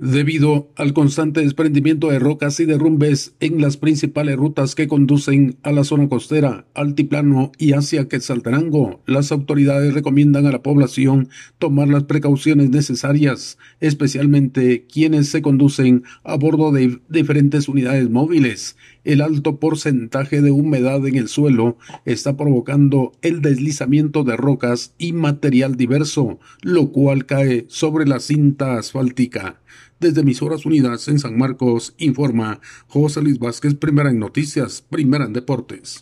Debido al constante desprendimiento de rocas y derrumbes en las principales rutas que conducen a la zona costera, altiplano y hacia Quetzaltenango, las autoridades recomiendan a la población tomar las precauciones necesarias, especialmente quienes se conducen a bordo de diferentes unidades móviles. El alto porcentaje de humedad en el suelo está provocando el deslizamiento de rocas y material diverso, lo cual cae sobre la cinta asfáltica. Desde Emisoras Unidas en San Marcos, informa José Luis Vázquez, primera en noticias, primera en deportes.